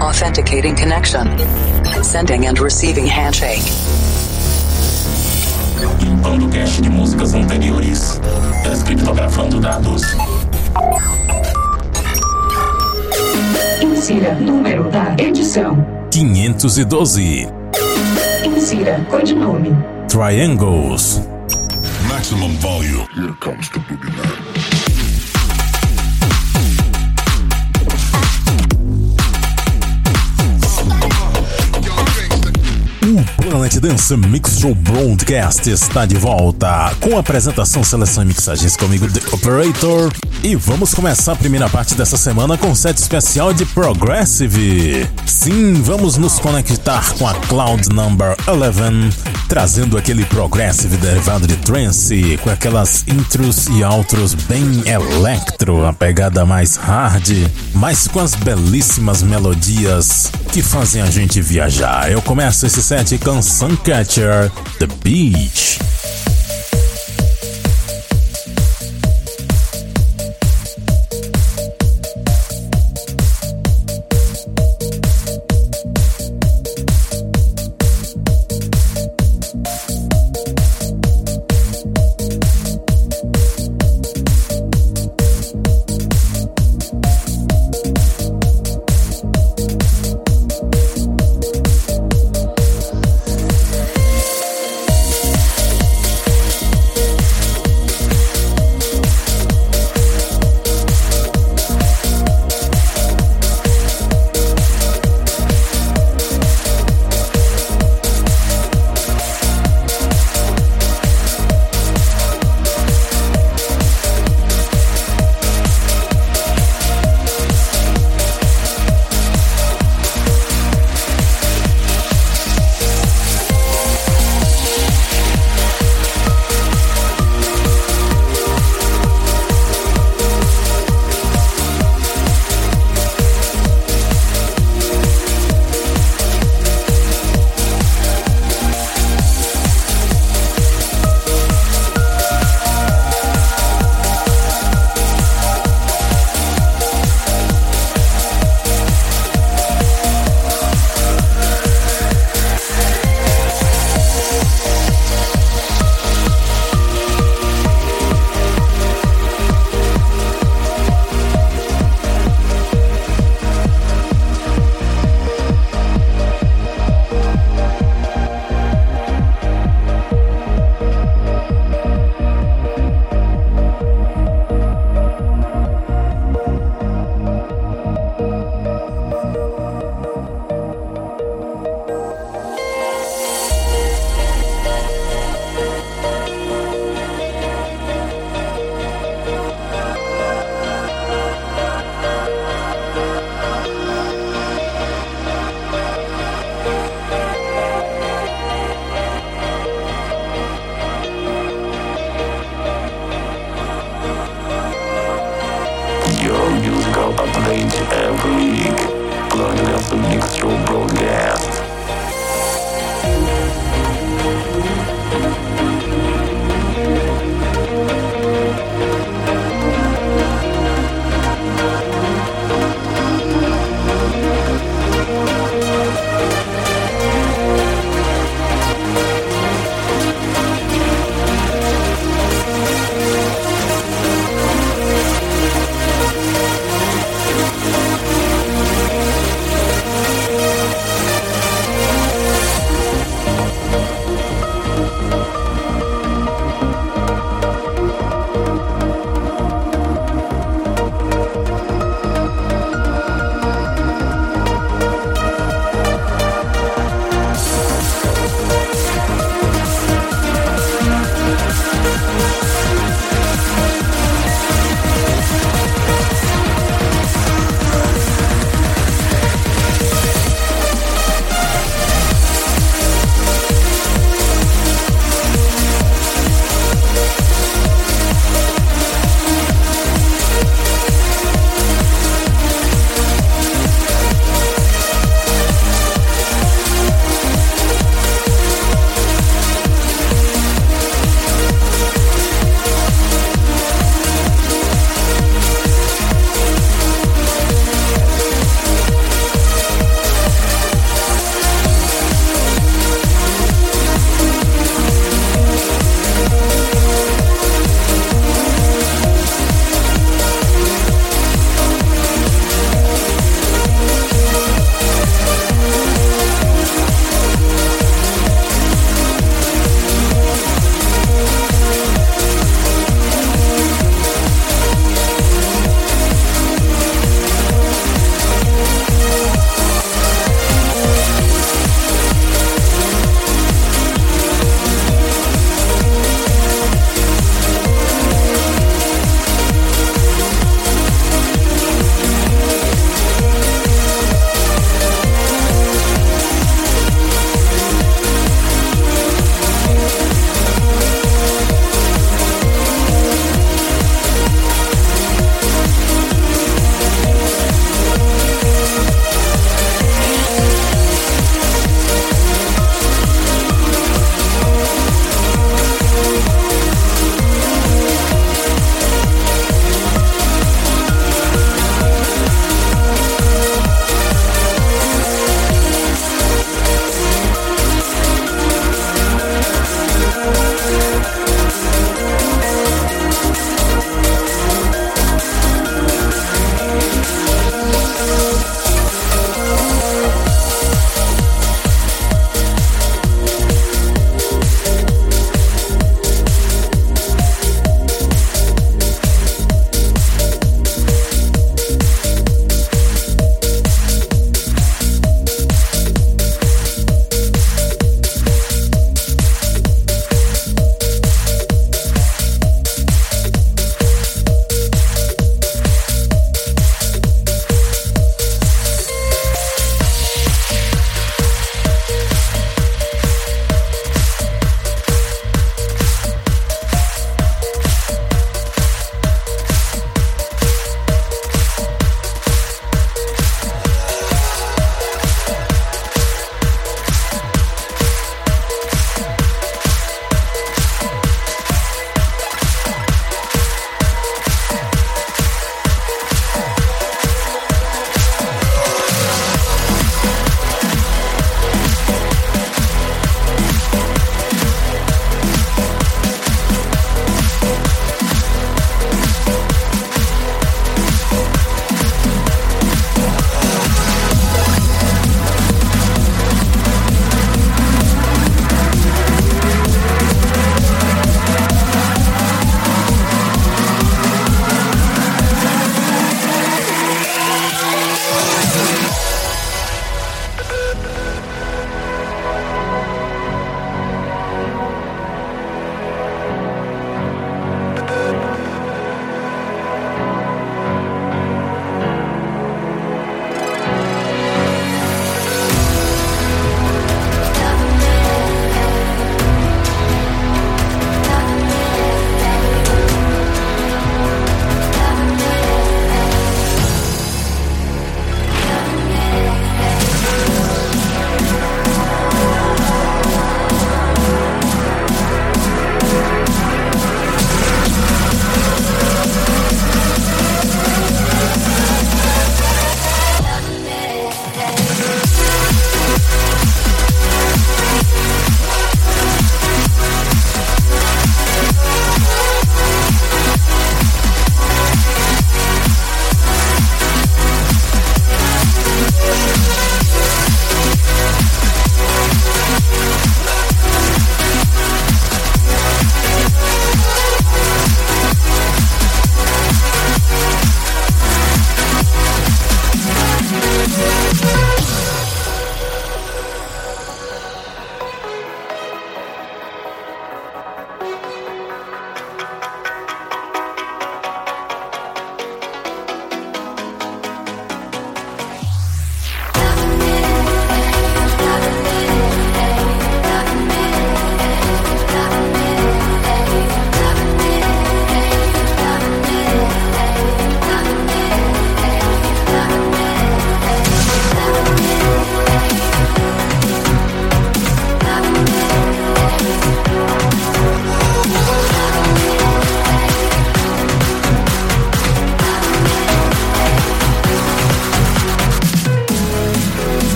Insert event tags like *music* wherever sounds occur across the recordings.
Authenticating connection. Sending and receiving handshake. Limpando cache de músicas anteriores. Descriptografando dados. Insira número da edição. 512. Insira codinome. Triangles. Maximum volume. Here comes the boogeyman. Planet Dance Mix Show Broadcast está de volta com apresentação, seleção e mixagens comigo, The Operator. E vamos começar a primeira parte dessa semana com um set especial de Progressive. Sim, vamos nos conectar com a Cloud Number 11, trazendo aquele Progressive derivado de trance, com aquelas intros e outros bem electro, a pegada mais hard, mas com as belíssimas melodias que fazem a gente viajar. Eu começo esse set com Suncatcher, The Beach.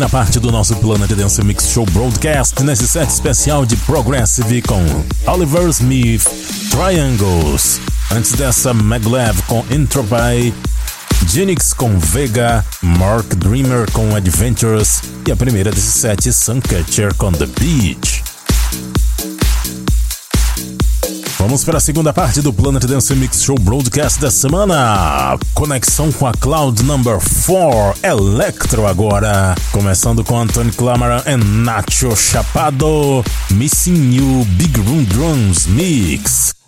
Primeira parte do nosso Planet Dance Mix Show Broadcast nesse set especial de Progressive com Oliver Smith, Triangles. Antes dessa, Maglev com Entropy, Genix com Vega, Mark Dreamer com Adventures e a primeira desse set, Suncatcher com The Beach. Vamos para a segunda parte do Planet Dance Mix Show Broadcast da semana. Conexão com a Cloud Number 4 Electro agora. Começando com Anthony Clamaran e Nacho Chapado. Missing You Big Room Drums Mix.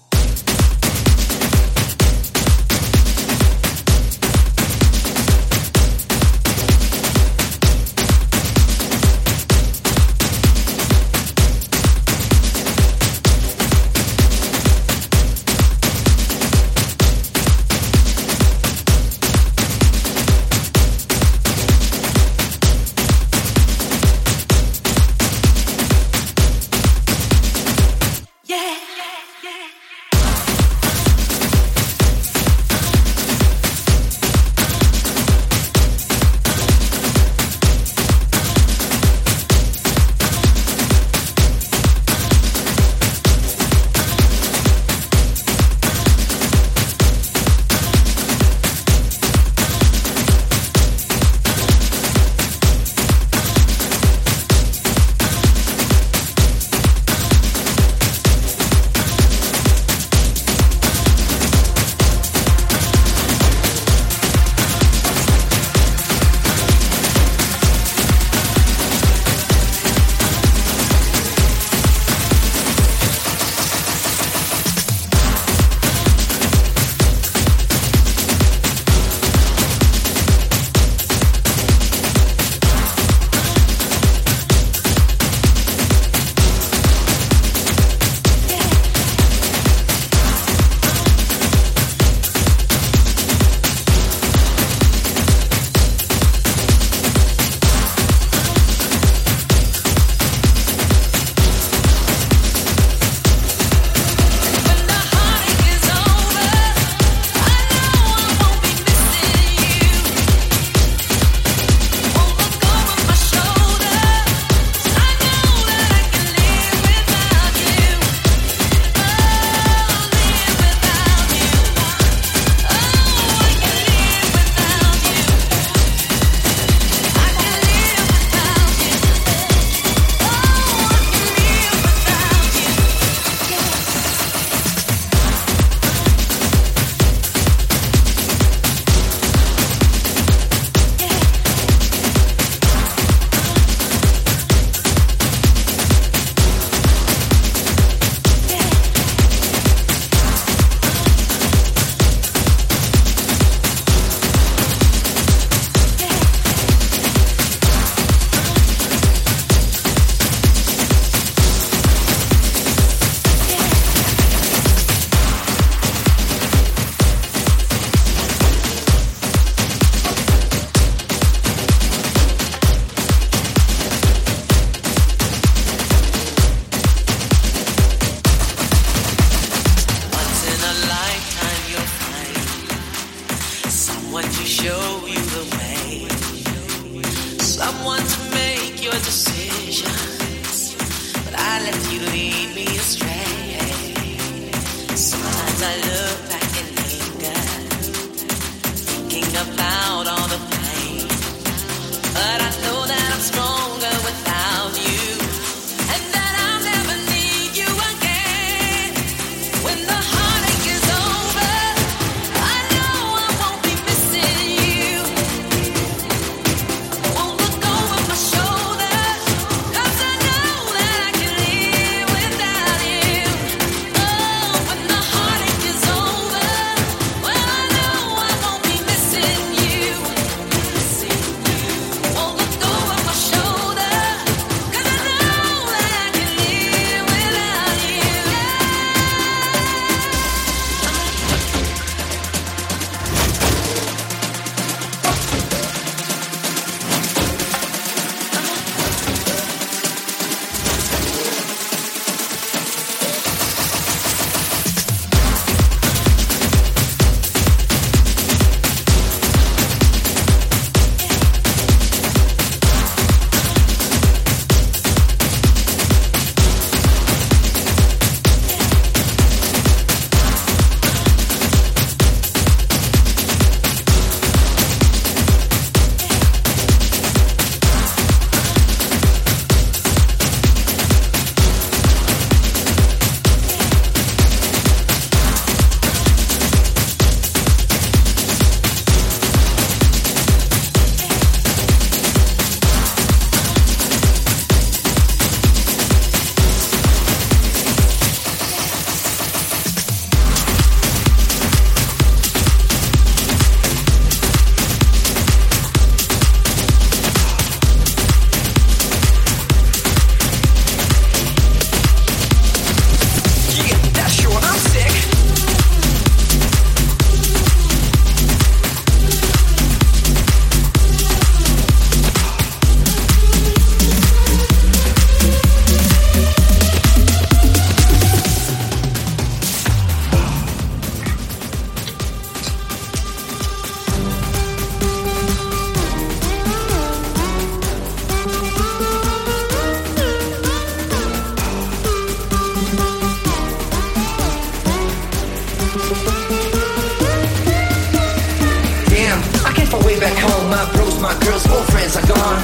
my girls, old friends are gone.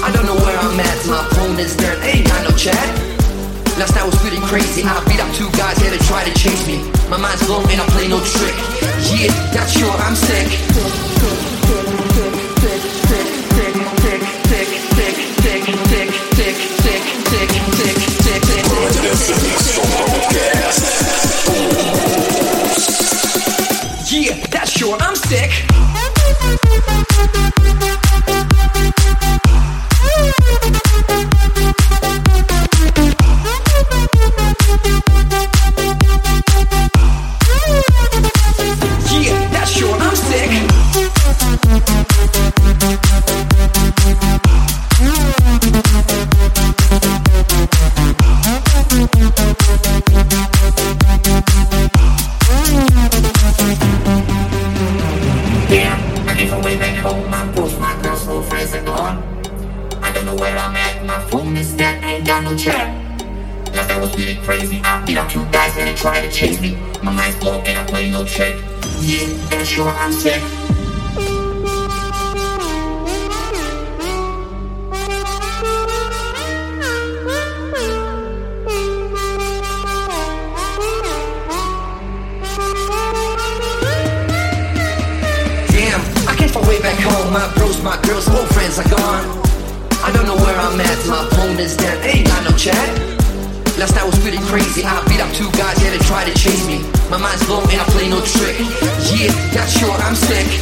I don't know where I'm at, my phone is dead, ain't got no chat. Last night was pretty crazy, I beat up two guys, yeah, to try to chase me. My mind's blown and I play no trick. Yeah, that's sure I'm sick. Yeah, that's sure I'm sick. tick. got sure I'm sick.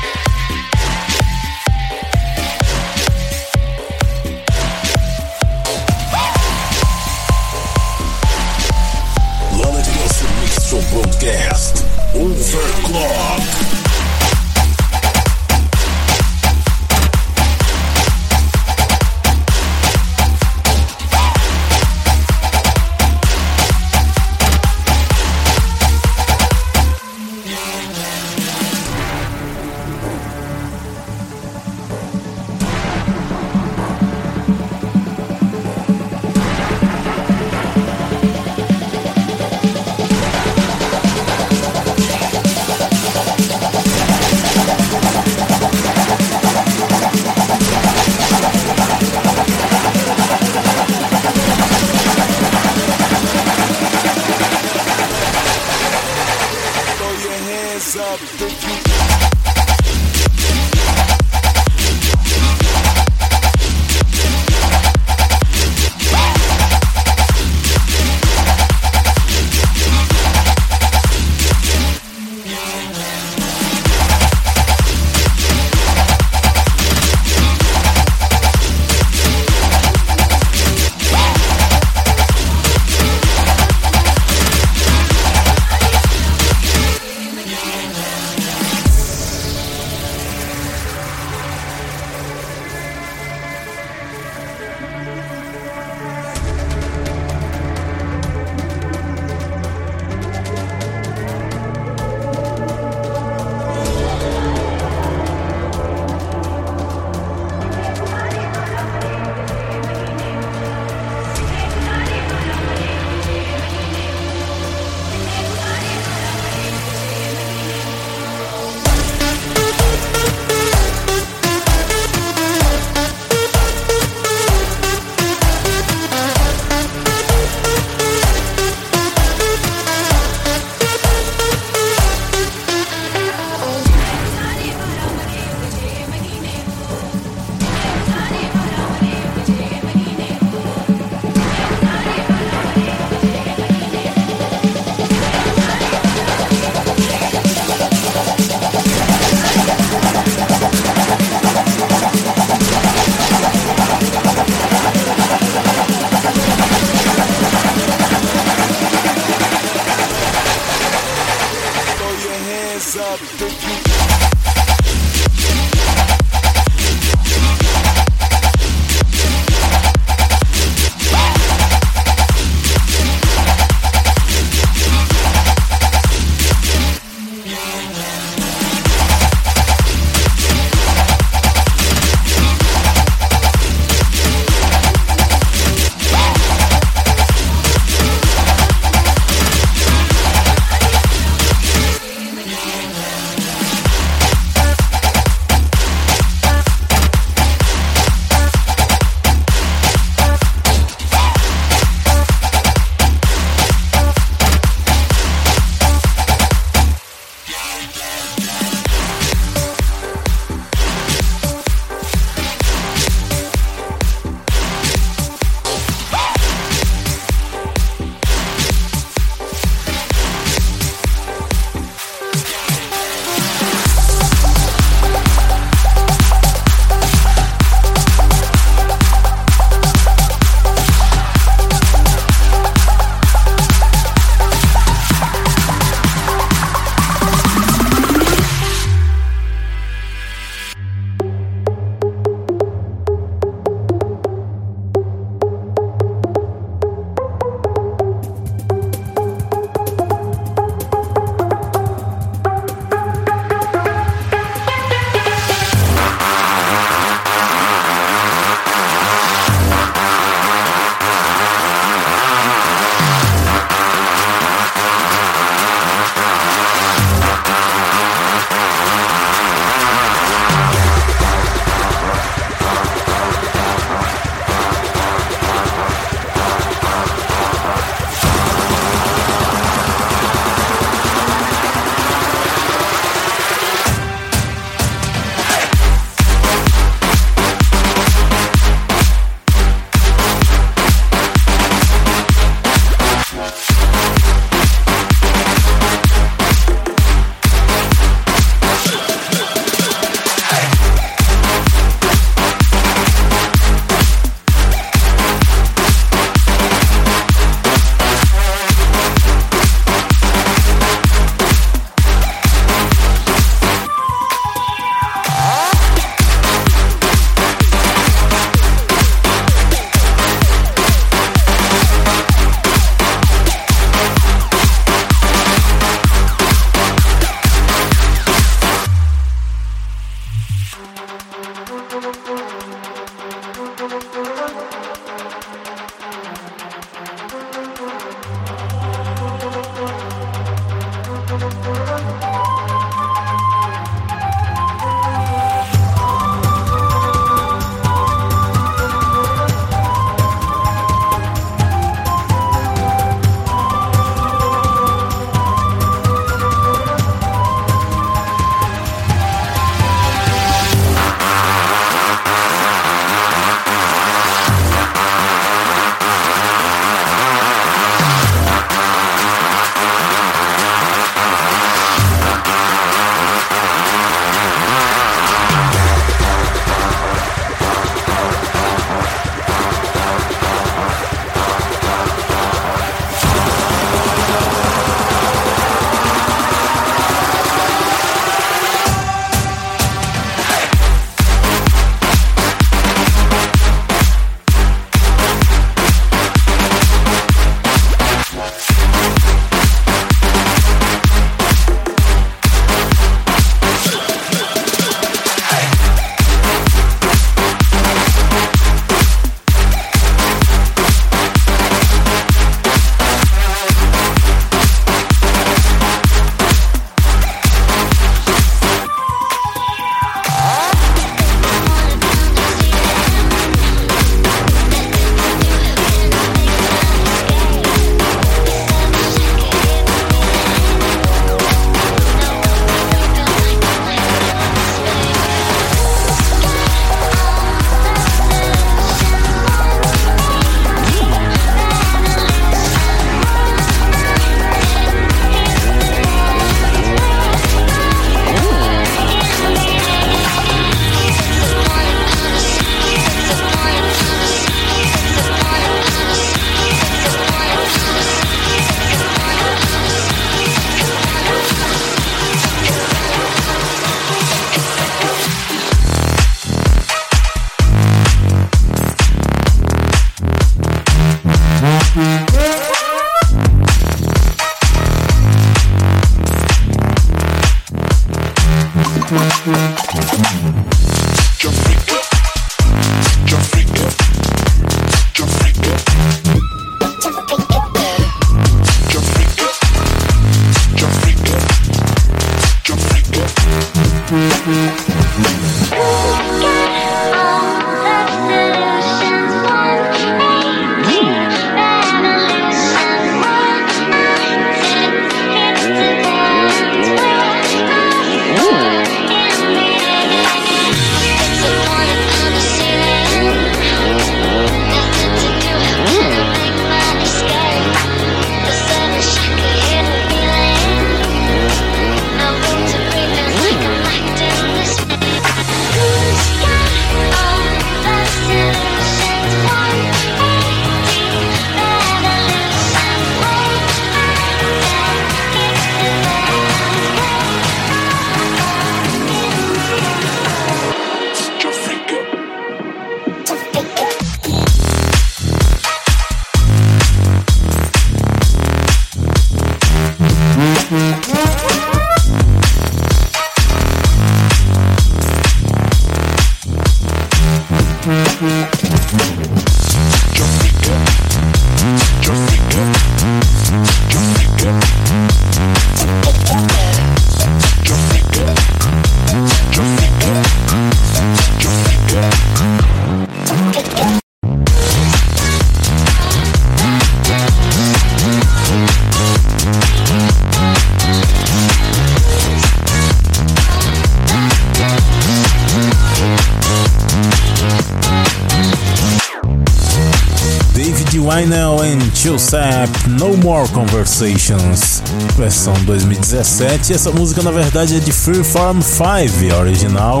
Chilsap, No More Conversations, versão 2017. Essa música na verdade é de Free Farm 5, original.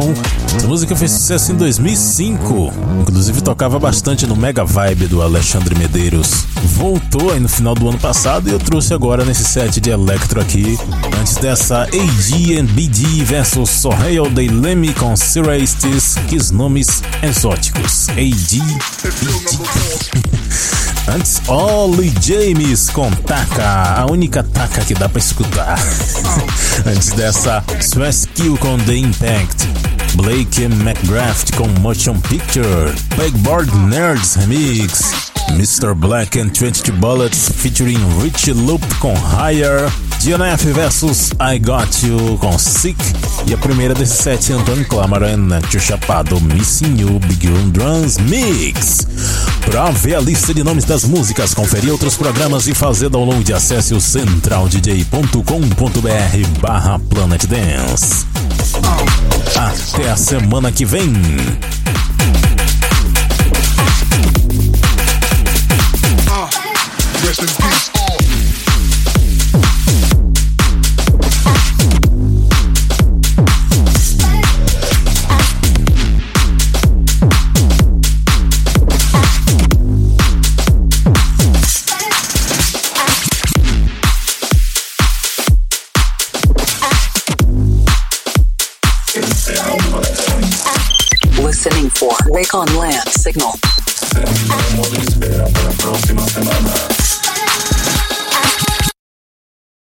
Essa música fez sucesso em 2005, inclusive tocava bastante no Mega Vibe do Alexandre Medeiros. Voltou aí no final do ano passado e eu trouxe agora nesse set de Electro aqui. Antes dessa AG BD versus Sorreal de Leme com Siraistis, que nomes exóticos. AG *laughs* Antes, Ollie James com Taka, a única Taka que dá pra escutar. *laughs* Antes dessa, Kill com The Impact. Blake McGrath com Motion Picture. Pegboard Nerds Remix. Mr. Black and 22 Bullets featuring Richie Loop com Higher. DNF versus I Got You com Sick. E a primeira desse set, Antônio Clamara e Nacho Chapado, Missing You Big Room Drums Mix. Pra ver a lista de nomes das músicas, conferir outros programas e fazer download, acesse o centraldj.com.br barra Planet Dance. Até a semana que vem. Rest in peace. Con Land Signal.